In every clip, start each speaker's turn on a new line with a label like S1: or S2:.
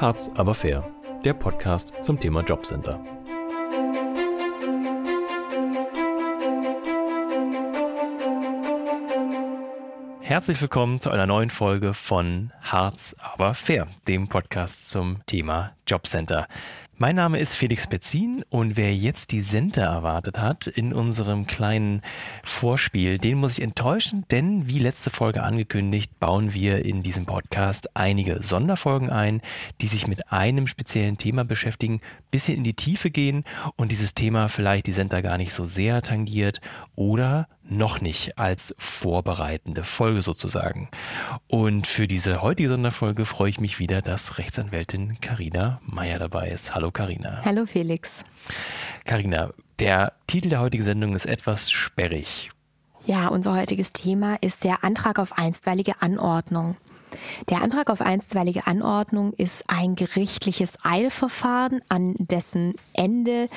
S1: Harz aber fair, der Podcast zum Thema Jobcenter. Herzlich willkommen zu einer neuen Folge von Harz aber fair, dem Podcast zum Thema Jobcenter. Mein Name ist Felix Betzin und wer jetzt die Sente erwartet hat in unserem kleinen Vorspiel, den muss ich enttäuschen, denn wie letzte Folge angekündigt, bauen wir in diesem Podcast einige Sonderfolgen ein, die sich mit einem speziellen Thema beschäftigen, bisschen in die Tiefe gehen und dieses Thema vielleicht die Senta gar nicht so sehr tangiert oder noch nicht als vorbereitende Folge sozusagen. Und für diese heutige Sonderfolge freue ich mich wieder, dass Rechtsanwältin Karina Meyer dabei ist. Hallo Karina.
S2: Hallo Felix.
S1: Karina, der Titel der heutigen Sendung ist etwas sperrig.
S2: Ja, unser heutiges Thema ist der Antrag auf einstweilige Anordnung. Der Antrag auf einstweilige Anordnung ist ein gerichtliches Eilverfahren, an dessen Ende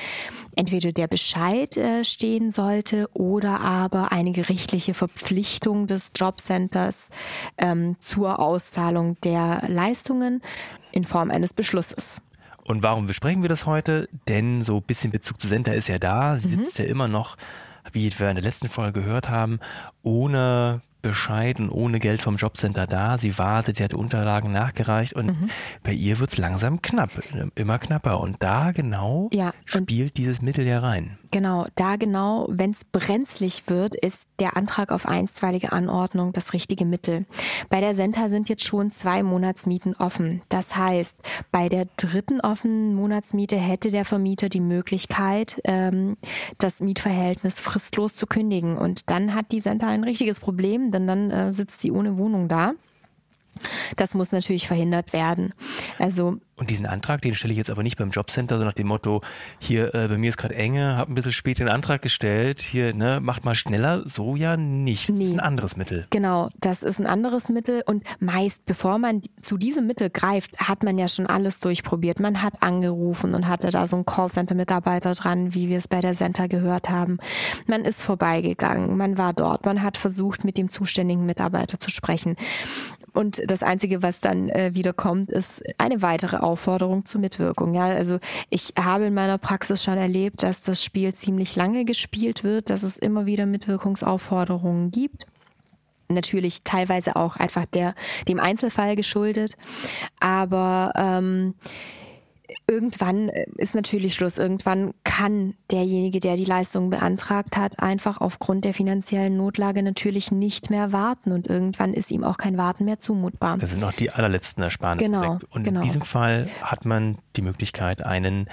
S2: entweder der Bescheid äh, stehen sollte oder aber eine gerichtliche Verpflichtung des Jobcenters ähm, zur Auszahlung der Leistungen in Form eines Beschlusses.
S1: Und warum besprechen wir das heute? Denn so ein bisschen Bezug zu Senta ist ja da. Sie mhm. sitzt ja immer noch, wie wir in der letzten Folge gehört haben, ohne bescheiden, ohne Geld vom Jobcenter da. Sie wartet, sie hat Unterlagen nachgereicht und mhm. bei ihr wird es langsam knapp, immer knapper. Und da genau ja, spielt dieses Mittel ja rein.
S2: Genau, da genau, wenn es brenzlig wird, ist der Antrag auf einstweilige Anordnung das richtige Mittel. Bei der Senta sind jetzt schon zwei Monatsmieten offen. Das heißt, bei der dritten offenen Monatsmiete hätte der Vermieter die Möglichkeit, ähm, das Mietverhältnis fristlos zu kündigen. Und dann hat die Senta ein richtiges Problem, denn dann äh, sitzt sie ohne Wohnung da. Das muss natürlich verhindert werden. Also
S1: und diesen Antrag, den stelle ich jetzt aber nicht beim Jobcenter, so nach dem Motto, hier äh, bei mir ist gerade enge, habe ein bisschen spät den Antrag gestellt, hier, ne, macht mal schneller, so ja nicht. Das nee. ist ein anderes Mittel.
S2: Genau, das ist ein anderes Mittel und meist, bevor man zu diesem Mittel greift, hat man ja schon alles durchprobiert. Man hat angerufen und hatte da so einen Callcenter-Mitarbeiter dran, wie wir es bei der Center gehört haben. Man ist vorbeigegangen, man war dort, man hat versucht, mit dem zuständigen Mitarbeiter zu sprechen. Und das Einzige, was dann äh, wieder kommt, ist eine weitere Aufforderung zur Mitwirkung. Ja, also ich habe in meiner Praxis schon erlebt, dass das Spiel ziemlich lange gespielt wird, dass es immer wieder Mitwirkungsaufforderungen gibt natürlich teilweise auch einfach der dem Einzelfall geschuldet, aber ähm, irgendwann äh, ist natürlich Schluss. Irgendwann kann derjenige, der die Leistung beantragt hat, einfach aufgrund der finanziellen Notlage natürlich nicht mehr warten und irgendwann ist ihm auch kein Warten mehr zumutbar.
S1: Das sind noch die allerletzten Ersparnisse
S2: genau,
S1: weg. Und
S2: genau.
S1: in diesem Fall hat man die Möglichkeit, einen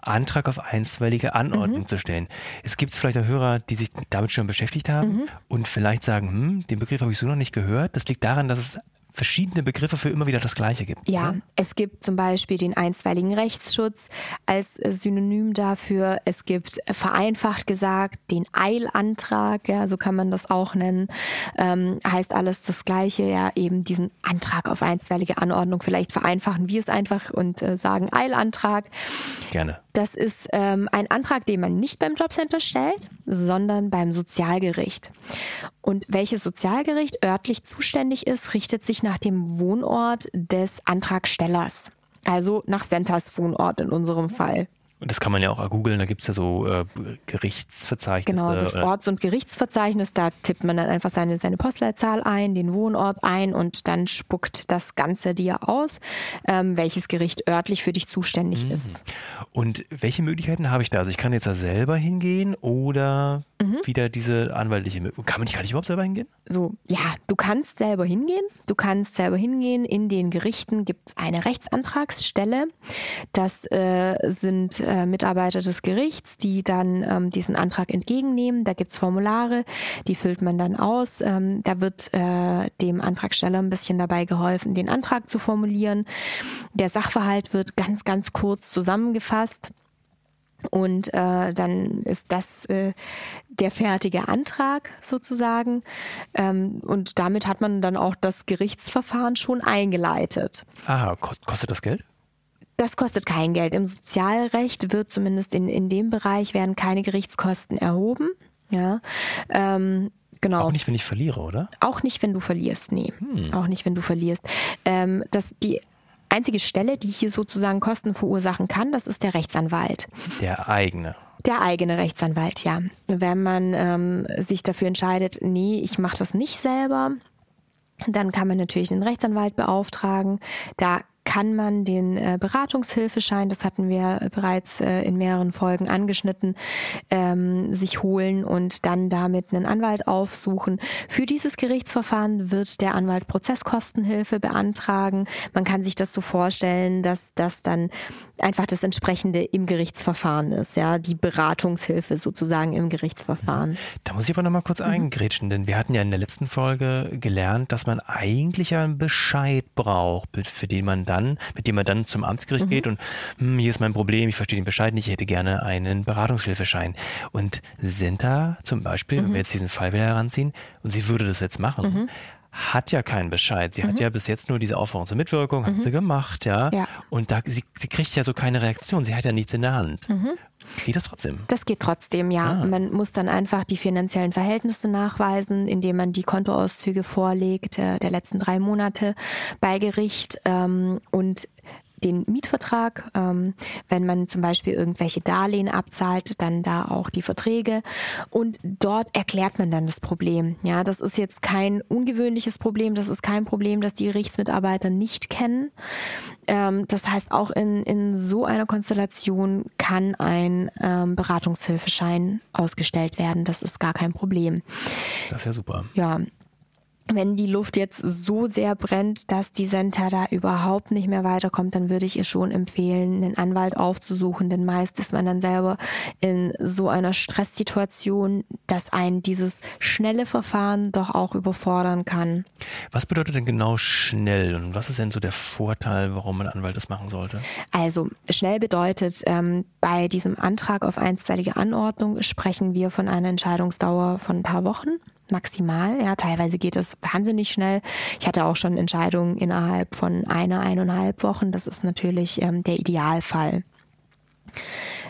S1: Antrag auf einstweilige Anordnung mhm. zu stellen. Es gibt vielleicht auch Hörer, die sich damit schon beschäftigt haben mhm. und vielleicht sagen, hm, den Begriff habe ich so noch nicht gehört. Das liegt daran, dass es verschiedene Begriffe für immer wieder das Gleiche gibt.
S2: Ja, oder? es gibt zum Beispiel den einstweiligen Rechtsschutz als Synonym dafür. Es gibt vereinfacht gesagt den Eilantrag, ja, so kann man das auch nennen. Ähm, heißt alles das Gleiche, ja, eben diesen Antrag auf einstweilige Anordnung. Vielleicht vereinfachen wir es einfach und äh, sagen Eilantrag.
S1: Gerne.
S2: Das ist ähm, ein Antrag, den man nicht beim Jobcenter stellt, sondern beim Sozialgericht. Und welches Sozialgericht örtlich zuständig ist, richtet sich nach dem Wohnort des Antragstellers. Also nach Centers Wohnort in unserem Fall.
S1: Und das kann man ja auch googeln, da gibt es ja so äh, Gerichtsverzeichnisse.
S2: Genau, das Orts- und Gerichtsverzeichnis, da tippt man dann einfach seine, seine Postleitzahl ein, den Wohnort ein und dann spuckt das Ganze dir aus, ähm, welches Gericht örtlich für dich zuständig mhm. ist.
S1: Und welche Möglichkeiten habe ich da? Also ich kann jetzt da selber hingehen oder mhm. wieder diese anwaltliche Möglichkeit. Kann man nicht, kann ich überhaupt selber hingehen?
S2: So, ja, du kannst selber hingehen. Du kannst selber hingehen. In den Gerichten gibt es eine Rechtsantragsstelle. Das äh, sind äh, Mitarbeiter des Gerichts, die dann ähm, diesen Antrag entgegennehmen. Da gibt es Formulare, die füllt man dann aus. Ähm, da wird äh, dem Antragsteller ein bisschen dabei geholfen, den Antrag zu formulieren. Der Sachverhalt wird ganz, ganz kurz zusammengefasst. Und äh, dann ist das äh, der fertige Antrag sozusagen. Ähm, und damit hat man dann auch das Gerichtsverfahren schon eingeleitet.
S1: Ah, kostet das Geld?
S2: Das kostet kein Geld. Im Sozialrecht wird zumindest in, in dem Bereich werden keine Gerichtskosten erhoben. Ja. Ähm, Genau.
S1: Auch nicht, wenn ich verliere, oder?
S2: Auch nicht, wenn du verlierst, nee. Hm. Auch nicht, wenn du verlierst. Ähm, das, die einzige Stelle, die hier sozusagen Kosten verursachen kann, das ist der Rechtsanwalt.
S1: Der eigene.
S2: Der eigene Rechtsanwalt, ja. Wenn man ähm, sich dafür entscheidet, nee, ich mache das nicht selber, dann kann man natürlich einen Rechtsanwalt beauftragen. Da kann man den äh, Beratungshilfeschein, das hatten wir bereits äh, in mehreren Folgen angeschnitten, ähm, sich holen und dann damit einen Anwalt aufsuchen. Für dieses Gerichtsverfahren wird der Anwalt Prozesskostenhilfe beantragen. Man kann sich das so vorstellen, dass das dann einfach das entsprechende im Gerichtsverfahren ist, ja, die Beratungshilfe sozusagen im Gerichtsverfahren.
S1: Da muss ich aber nochmal kurz mhm. eingrätschen, denn wir hatten ja in der letzten Folge gelernt, dass man eigentlich einen Bescheid braucht, für den man dann dann, mit dem er dann zum Amtsgericht mhm. geht und hm, hier ist mein Problem, ich verstehe den Bescheid nicht, ich hätte gerne einen Beratungshilfeschein. Und Senta zum Beispiel, mhm. wenn wir jetzt diesen Fall wieder heranziehen und sie würde das jetzt machen, mhm hat ja keinen Bescheid. Sie mhm. hat ja bis jetzt nur diese Aufforderung zur Mitwirkung, hat mhm. sie gemacht, ja. ja. Und da, sie, sie, kriegt ja so keine Reaktion. Sie hat ja nichts in der Hand. Mhm. Geht das trotzdem?
S2: Das geht trotzdem, ja. Ah. Man muss dann einfach die finanziellen Verhältnisse nachweisen, indem man die Kontoauszüge vorlegt äh, der letzten drei Monate bei Gericht ähm, und den Mietvertrag. Ähm, wenn man zum Beispiel irgendwelche Darlehen abzahlt, dann da auch die Verträge. Und dort erklärt man dann das Problem. Ja, das ist jetzt kein ungewöhnliches Problem. Das ist kein Problem, das die Gerichtsmitarbeiter nicht kennen. Ähm, das heißt, auch in, in so einer Konstellation kann ein ähm, Beratungshilfeschein ausgestellt werden. Das ist gar kein Problem.
S1: Das ist ja super.
S2: Ja, wenn die Luft jetzt so sehr brennt, dass die Senta da überhaupt nicht mehr weiterkommt, dann würde ich ihr schon empfehlen, einen Anwalt aufzusuchen, denn meist ist man dann selber in so einer Stresssituation, dass ein dieses schnelle Verfahren doch auch überfordern kann.
S1: Was bedeutet denn genau schnell und was ist denn so der Vorteil, warum ein Anwalt das machen sollte?
S2: Also schnell bedeutet, ähm, bei diesem Antrag auf einstweilige Anordnung sprechen wir von einer Entscheidungsdauer von ein paar Wochen maximal. Ja, teilweise geht es wahnsinnig schnell. Ich hatte auch schon Entscheidungen innerhalb von einer, eineinhalb Wochen. Das ist natürlich ähm, der Idealfall.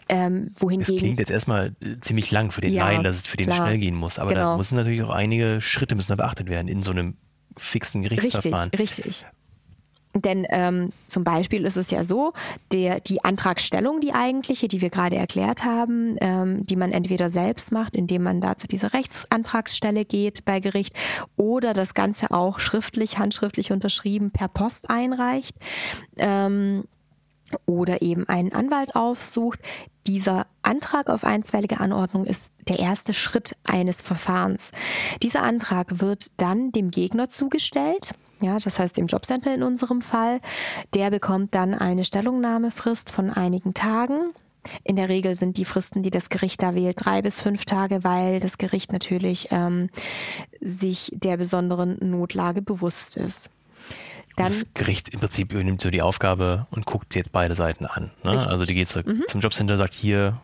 S1: Ähm, das klingt jetzt erstmal äh, ziemlich lang für den ja, Laien, dass es für den klar, schnell gehen muss. Aber genau. da müssen natürlich auch einige Schritte müssen da beachtet werden in so einem fixen Gerichtsverfahren.
S2: Richtig, richtig. Denn ähm, zum Beispiel ist es ja so, der, die Antragstellung, die eigentliche, die wir gerade erklärt haben, ähm, die man entweder selbst macht, indem man da zu dieser Rechtsantragsstelle geht bei Gericht oder das Ganze auch schriftlich, handschriftlich unterschrieben per Post einreicht. Ähm, oder eben einen Anwalt aufsucht. Dieser Antrag auf einstweilige Anordnung ist der erste Schritt eines Verfahrens. Dieser Antrag wird dann dem Gegner zugestellt ja, das heißt im Jobcenter in unserem Fall. Der bekommt dann eine Stellungnahmefrist von einigen Tagen. In der Regel sind die Fristen, die das Gericht da wählt, drei bis fünf Tage, weil das Gericht natürlich ähm, sich der besonderen Notlage bewusst ist.
S1: Dann, das Gericht im Prinzip übernimmt so die Aufgabe und guckt jetzt beide Seiten an. Ne? Also die geht mhm. zum Jobcenter, sagt hier,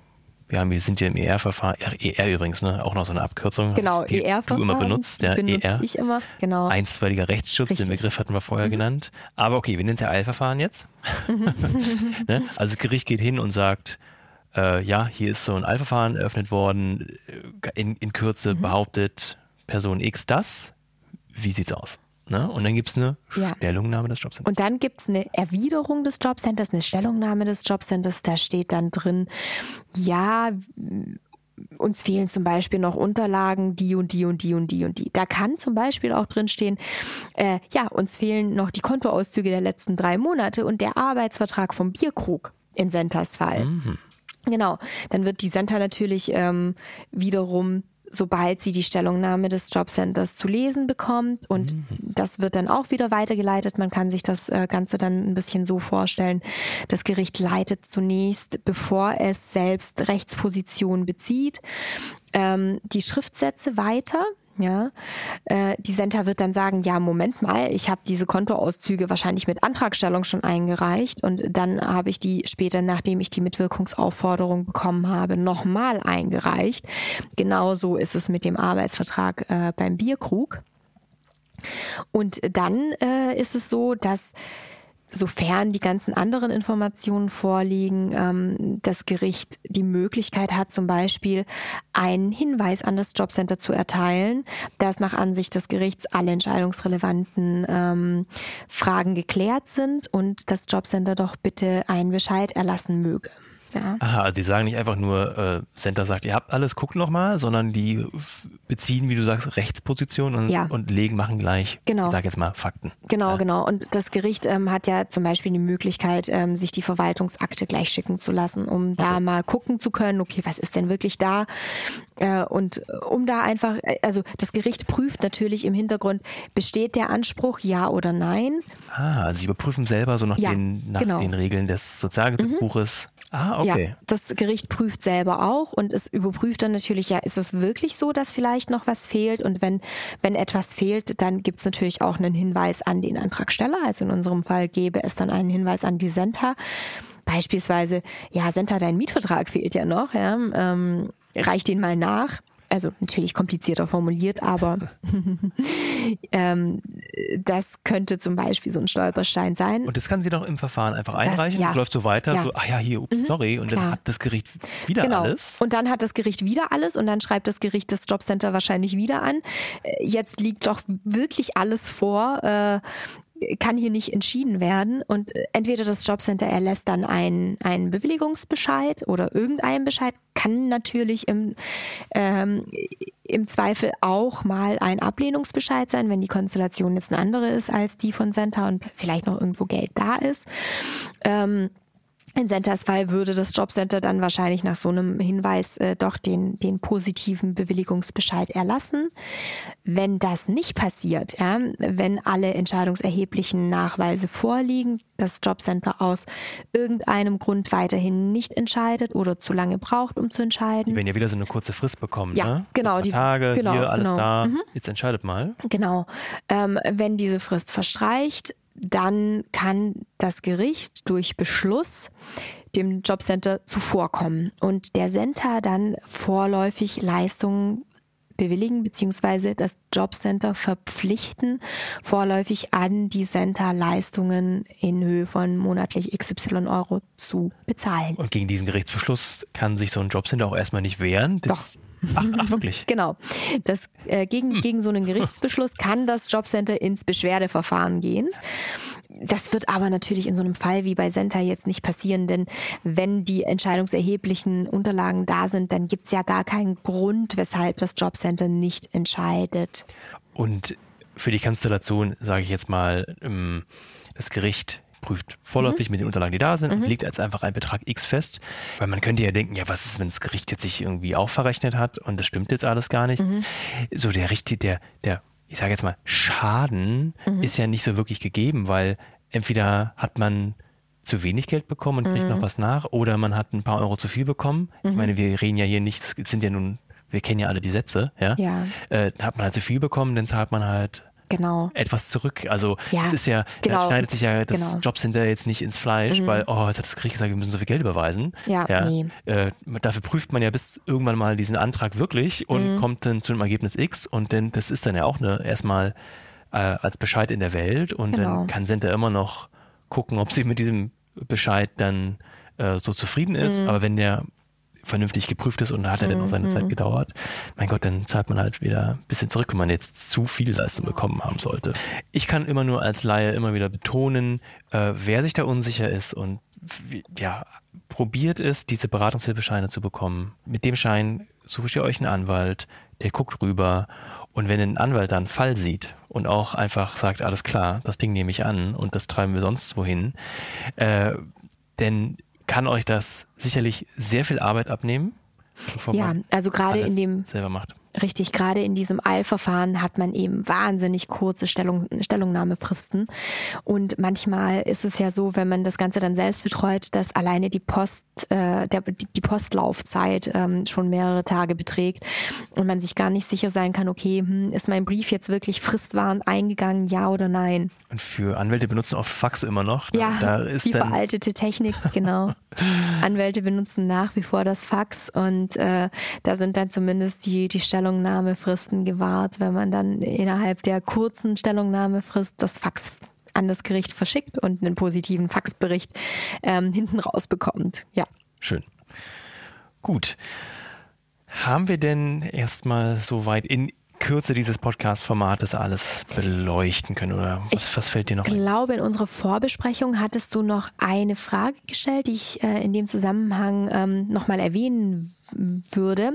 S1: wir, haben, wir sind ja im ER-Verfahren, ER übrigens, ne? auch noch so eine Abkürzung,
S2: genau, die ER-Verfahren,
S1: du immer benutzt, ja, ER.
S2: Ich immer, genau.
S1: Einstweiliger Rechtsschutz, Richtig. den Begriff hatten wir vorher mhm. genannt. Aber okay, wir nennen es ja Eilverfahren jetzt. ne? Also das Gericht geht hin und sagt, äh, ja, hier ist so ein Eilverfahren eröffnet worden, in, in Kürze mhm. behauptet Person X das. Wie sieht's aus? Ne? Und dann gibt es eine ja. Stellungnahme des Jobcenters.
S2: Und dann gibt es eine Erwiderung des Jobcenters, eine Stellungnahme des Jobcenters. Da steht dann drin, ja, uns fehlen zum Beispiel noch Unterlagen, die und die und die und die und die. Da kann zum Beispiel auch drin stehen, äh, ja, uns fehlen noch die Kontoauszüge der letzten drei Monate und der Arbeitsvertrag vom Bierkrug in Sentas Fall. Mhm. Genau, dann wird die Senta natürlich ähm, wiederum sobald sie die Stellungnahme des Jobcenters zu lesen bekommt. Und mhm. das wird dann auch wieder weitergeleitet. Man kann sich das äh, Ganze dann ein bisschen so vorstellen. Das Gericht leitet zunächst, bevor es selbst Rechtsposition bezieht, ähm, die Schriftsätze weiter. Ja, äh, die Center wird dann sagen, ja, Moment mal, ich habe diese Kontoauszüge wahrscheinlich mit Antragstellung schon eingereicht und dann habe ich die später, nachdem ich die Mitwirkungsaufforderung bekommen habe, nochmal eingereicht. Genauso ist es mit dem Arbeitsvertrag äh, beim Bierkrug. Und dann äh, ist es so, dass sofern die ganzen anderen Informationen vorliegen, ähm, das Gericht die Möglichkeit hat, zum Beispiel einen Hinweis an das Jobcenter zu erteilen, dass nach Ansicht des Gerichts alle entscheidungsrelevanten ähm, Fragen geklärt sind und das Jobcenter doch bitte einen Bescheid erlassen möge.
S1: Ja. Aha, also sie sagen nicht einfach nur, äh, Center sagt, ihr habt alles, guckt noch mal, sondern die beziehen, wie du sagst, Rechtsposition und, ja. und legen, machen gleich, genau. ich sag jetzt mal, Fakten.
S2: Genau, ja. genau. Und das Gericht ähm, hat ja zum Beispiel die Möglichkeit, ähm, sich die Verwaltungsakte gleich schicken zu lassen, um okay. da mal gucken zu können, okay, was ist denn wirklich da? Äh, und um da einfach, äh, also das Gericht prüft natürlich im Hintergrund, besteht der Anspruch, ja oder nein?
S1: Ah, also sie überprüfen selber so nach, ja, den, nach genau. den Regeln des Sozialgesetzbuches. Mhm Ah, okay.
S2: Ja, das Gericht prüft selber auch und es überprüft dann natürlich, ja, ist es wirklich so, dass vielleicht noch was fehlt? Und wenn, wenn etwas fehlt, dann gibt es natürlich auch einen Hinweis an den Antragsteller. Also in unserem Fall gäbe es dann einen Hinweis an die Senta. Beispielsweise, ja, Senta, dein Mietvertrag fehlt ja noch, ja, ähm, reich den mal nach also natürlich komplizierter formuliert, aber ähm, das könnte zum Beispiel so ein Stolperstein sein.
S1: Und das kann sie doch im Verfahren einfach einreichen das, ja. und läuft so weiter, ja. so, ach ja, hier, ups, mhm, sorry, und klar. dann hat das Gericht wieder genau. alles.
S2: Und dann hat das Gericht wieder alles und dann schreibt das Gericht das Jobcenter wahrscheinlich wieder an. Äh, jetzt liegt doch wirklich alles vor. Äh, kann hier nicht entschieden werden. Und äh, entweder das Jobcenter erlässt dann einen, einen Bewilligungsbescheid oder irgendeinen Bescheid, kann natürlich im, ähm, im Zweifel auch mal ein Ablehnungsbescheid sein, wenn die Konstellation jetzt eine andere ist als die von Center und vielleicht noch irgendwo Geld da ist. Ähm, in Centers Fall würde das Jobcenter dann wahrscheinlich nach so einem Hinweis äh, doch den, den positiven Bewilligungsbescheid erlassen. Wenn das nicht passiert, ja, wenn alle entscheidungserheblichen Nachweise vorliegen, das Jobcenter aus irgendeinem Grund weiterhin nicht entscheidet oder zu lange braucht, um zu entscheiden.
S1: Die werden ja wieder so eine kurze Frist bekommen,
S2: ja,
S1: ne?
S2: genau.
S1: Die Tage, genau, hier alles genau. da, mhm. jetzt entscheidet mal.
S2: Genau. Ähm, wenn diese Frist verstreicht, dann kann das Gericht durch Beschluss dem Jobcenter zuvorkommen und der Center dann vorläufig Leistungen bewilligen beziehungsweise das Jobcenter verpflichten, vorläufig an die Center Leistungen in Höhe von monatlich XY Euro zu bezahlen.
S1: Und gegen diesen Gerichtsbeschluss kann sich so ein Jobcenter auch erstmal nicht wehren.
S2: Das
S1: Doch. Ach, ach, wirklich?
S2: Genau. Das, äh, gegen, hm. gegen so einen Gerichtsbeschluss kann das Jobcenter ins Beschwerdeverfahren gehen. Das wird aber natürlich in so einem Fall wie bei Senta jetzt nicht passieren, denn wenn die entscheidungserheblichen Unterlagen da sind, dann gibt es ja gar keinen Grund, weshalb das Jobcenter nicht entscheidet.
S1: Und für die Konstellation, sage ich jetzt mal, ähm, das Gericht prüft vorläufig mhm. mit den Unterlagen, die da sind mhm. und legt jetzt einfach einen Betrag X fest. Weil man könnte ja denken, ja, was ist, wenn das Gericht jetzt sich irgendwie auch verrechnet hat und das stimmt jetzt alles gar nicht. Mhm. So der richtige, der, der, ich sage jetzt mal, Schaden mhm. ist ja nicht so wirklich gegeben, weil entweder hat man zu wenig Geld bekommen und kriegt noch mhm. was nach oder man hat ein paar Euro zu viel bekommen. Ich mhm. meine, wir reden ja hier nicht, es sind ja nun wir kennen ja alle die Sätze, ja.
S2: ja.
S1: Äh, hat man halt zu viel bekommen, dann zahlt man halt
S2: genau.
S1: etwas zurück. Also ja, es ist ja, genau. da schneidet sich ja das genau. Jobcenter jetzt nicht ins Fleisch, mhm. weil, oh, jetzt hat das Gericht gesagt, wir müssen so viel Geld überweisen.
S2: Ja, ja. Nee.
S1: Äh, dafür prüft man ja bis irgendwann mal diesen Antrag wirklich und mhm. kommt dann zu einem Ergebnis X und denn das ist dann ja auch eine erstmal äh, als Bescheid in der Welt und genau. dann kann Center immer noch gucken, ob sie mit diesem Bescheid dann äh, so zufrieden ist. Mhm. Aber wenn der vernünftig geprüft ist und hat er mhm. dann auch seine Zeit mhm. gedauert, mein Gott, dann zahlt man halt wieder ein bisschen zurück, wenn man jetzt zu viel Leistung bekommen haben sollte. Ich kann immer nur als Laie immer wieder betonen, äh, wer sich da unsicher ist und ja, probiert es, diese Beratungshilfescheine zu bekommen. Mit dem Schein sucht ihr euch einen Anwalt, der guckt rüber und wenn ein Anwalt dann einen Fall sieht und auch einfach sagt, alles klar, das Ding nehme ich an und das treiben wir sonst wohin, äh, denn kann euch das sicherlich sehr viel Arbeit abnehmen.
S2: Ja, also gerade in dem
S1: selber macht.
S2: Richtig, gerade in diesem Eilverfahren hat man eben wahnsinnig kurze Stellung, Stellungnahmefristen. Und manchmal ist es ja so, wenn man das Ganze dann selbst betreut, dass alleine die Post, äh, der, die Postlaufzeit ähm, schon mehrere Tage beträgt und man sich gar nicht sicher sein kann, okay, hm, ist mein Brief jetzt wirklich fristwahrend eingegangen, ja oder nein?
S1: Und für Anwälte benutzen auch Fax immer noch.
S2: Ja, da ist die veraltete Technik, genau. Anwälte benutzen nach wie vor das Fax und äh, da sind dann zumindest die, die Stellung Stellungnahmefristen gewahrt, wenn man dann innerhalb der kurzen Stellungnahmefrist das Fax an das Gericht verschickt und einen positiven Faxbericht ähm, hinten rausbekommt. Ja.
S1: Schön. Gut. Haben wir denn erstmal soweit in Kürze dieses Podcast-Formates alles beleuchten können oder was, was fällt dir noch
S2: Ich glaube, in unserer Vorbesprechung hattest du noch eine Frage gestellt, die ich äh, in dem Zusammenhang ähm, nochmal erwähnen würde.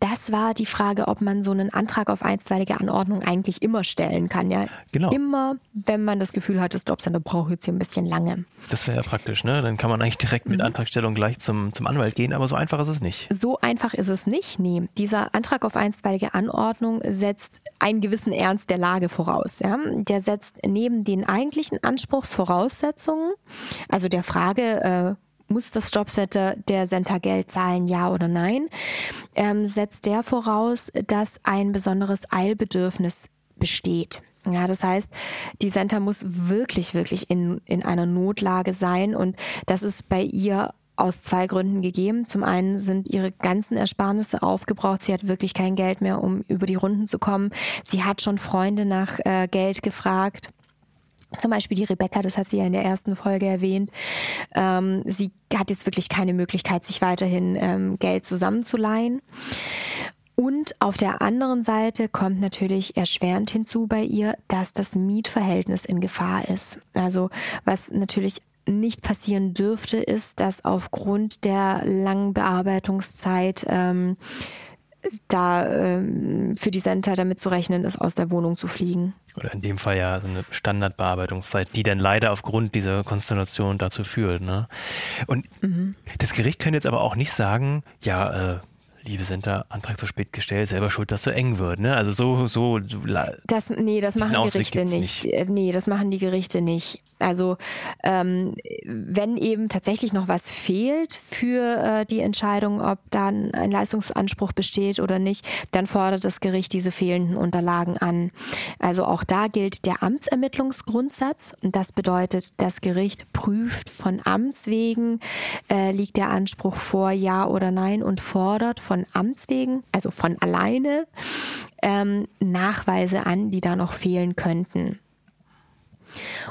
S2: Das war die Frage, ob man so einen Antrag auf einstweilige Anordnung eigentlich immer stellen kann. Ja,
S1: genau.
S2: Immer, wenn man das Gefühl hat, das Jobcenter braucht jetzt hier ein bisschen lange.
S1: Das wäre ja praktisch, ne? Dann kann man eigentlich direkt mit mhm. Antragstellung gleich zum, zum Anwalt gehen, aber so einfach ist es nicht.
S2: So einfach ist es nicht, nee. Dieser Antrag auf einstweilige Anordnung setzt einen gewissen Ernst der Lage voraus. Ja? Der setzt neben den eigentlichen Anspruchsvoraussetzungen, also der Frage, äh, muss das Jobcenter der Center Geld zahlen, ja oder nein, ähm, setzt der voraus, dass ein besonderes Eilbedürfnis besteht. Ja, das heißt, die Center muss wirklich, wirklich in, in einer Notlage sein und das ist bei ihr aus zwei Gründen gegeben. Zum einen sind ihre ganzen Ersparnisse aufgebraucht. Sie hat wirklich kein Geld mehr, um über die Runden zu kommen. Sie hat schon Freunde nach äh, Geld gefragt. Zum Beispiel die Rebecca, das hat sie ja in der ersten Folge erwähnt. Ähm, sie hat jetzt wirklich keine Möglichkeit, sich weiterhin ähm, Geld zusammenzuleihen. Und auf der anderen Seite kommt natürlich erschwerend hinzu bei ihr, dass das Mietverhältnis in Gefahr ist. Also was natürlich nicht passieren dürfte, ist, dass aufgrund der langen Bearbeitungszeit ähm, da ähm, für die Center damit zu rechnen ist, aus der Wohnung zu fliegen.
S1: Oder in dem Fall ja so eine Standardbearbeitungszeit, die dann leider aufgrund dieser Konstellation dazu führt. Ne? Und mhm. das Gericht könnte jetzt aber auch nicht sagen, ja, äh, liebe Center, Antrag zu spät gestellt, selber schuld, dass so eng wird. Ne? Also so, so.
S2: Das, nee, das machen Gerichte nicht. nicht. Äh, nee, das machen die Gerichte nicht. Also ähm, wenn eben tatsächlich noch was fehlt für äh, die Entscheidung, ob dann ein Leistungsanspruch besteht oder nicht, dann fordert das Gericht diese fehlenden Unterlagen an. Also auch da gilt der Amtsermittlungsgrundsatz. Und das bedeutet, das Gericht prüft von Amts wegen, äh, liegt der Anspruch vor, ja oder nein und fordert von Amts wegen, also von alleine, ähm, Nachweise an, die da noch fehlen könnten.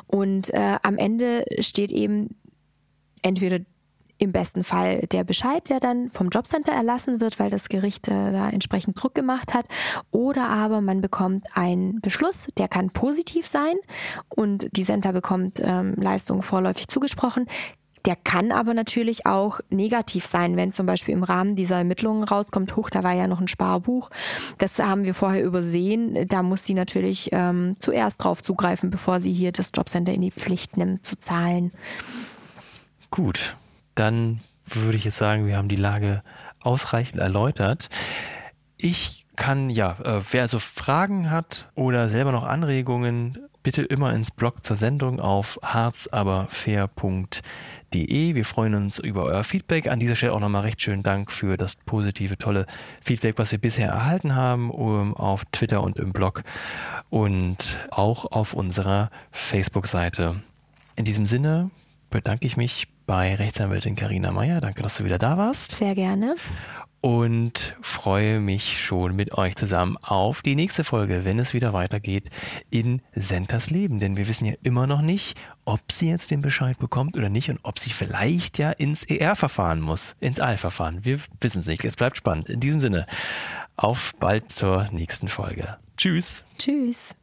S2: Und äh, am Ende steht eben entweder im besten Fall der Bescheid, der dann vom Jobcenter erlassen wird, weil das Gericht äh, da entsprechend Druck gemacht hat. Oder aber man bekommt einen Beschluss, der kann positiv sein und die Center bekommt ähm, Leistungen vorläufig zugesprochen. Der kann aber natürlich auch negativ sein, wenn zum Beispiel im Rahmen dieser Ermittlungen rauskommt, huch, da war ja noch ein Sparbuch. Das haben wir vorher übersehen. Da muss sie natürlich ähm, zuerst drauf zugreifen, bevor sie hier das Jobcenter in die Pflicht nimmt, zu zahlen.
S1: Gut, dann würde ich jetzt sagen, wir haben die Lage ausreichend erläutert. Ich kann, ja, äh, wer also Fragen hat oder selber noch Anregungen, bitte immer ins Blog zur Sendung auf harzaberfair.de. Wir freuen uns über euer Feedback. An dieser Stelle auch nochmal recht schönen Dank für das positive, tolle Feedback, was wir bisher erhalten haben auf Twitter und im Blog und auch auf unserer Facebook-Seite. In diesem Sinne bedanke ich mich bei Rechtsanwältin Karina Meyer. Danke, dass du wieder da warst.
S2: Sehr gerne
S1: und freue mich schon mit euch zusammen auf die nächste Folge, wenn es wieder weitergeht in Sentas Leben. Denn wir wissen ja immer noch nicht, ob sie jetzt den Bescheid bekommt oder nicht und ob sie vielleicht ja ins ER-Verfahren muss, ins Eilverfahren. Wir wissen es nicht. Es bleibt spannend. In diesem Sinne, auf bald zur nächsten Folge. Tschüss.
S2: Tschüss.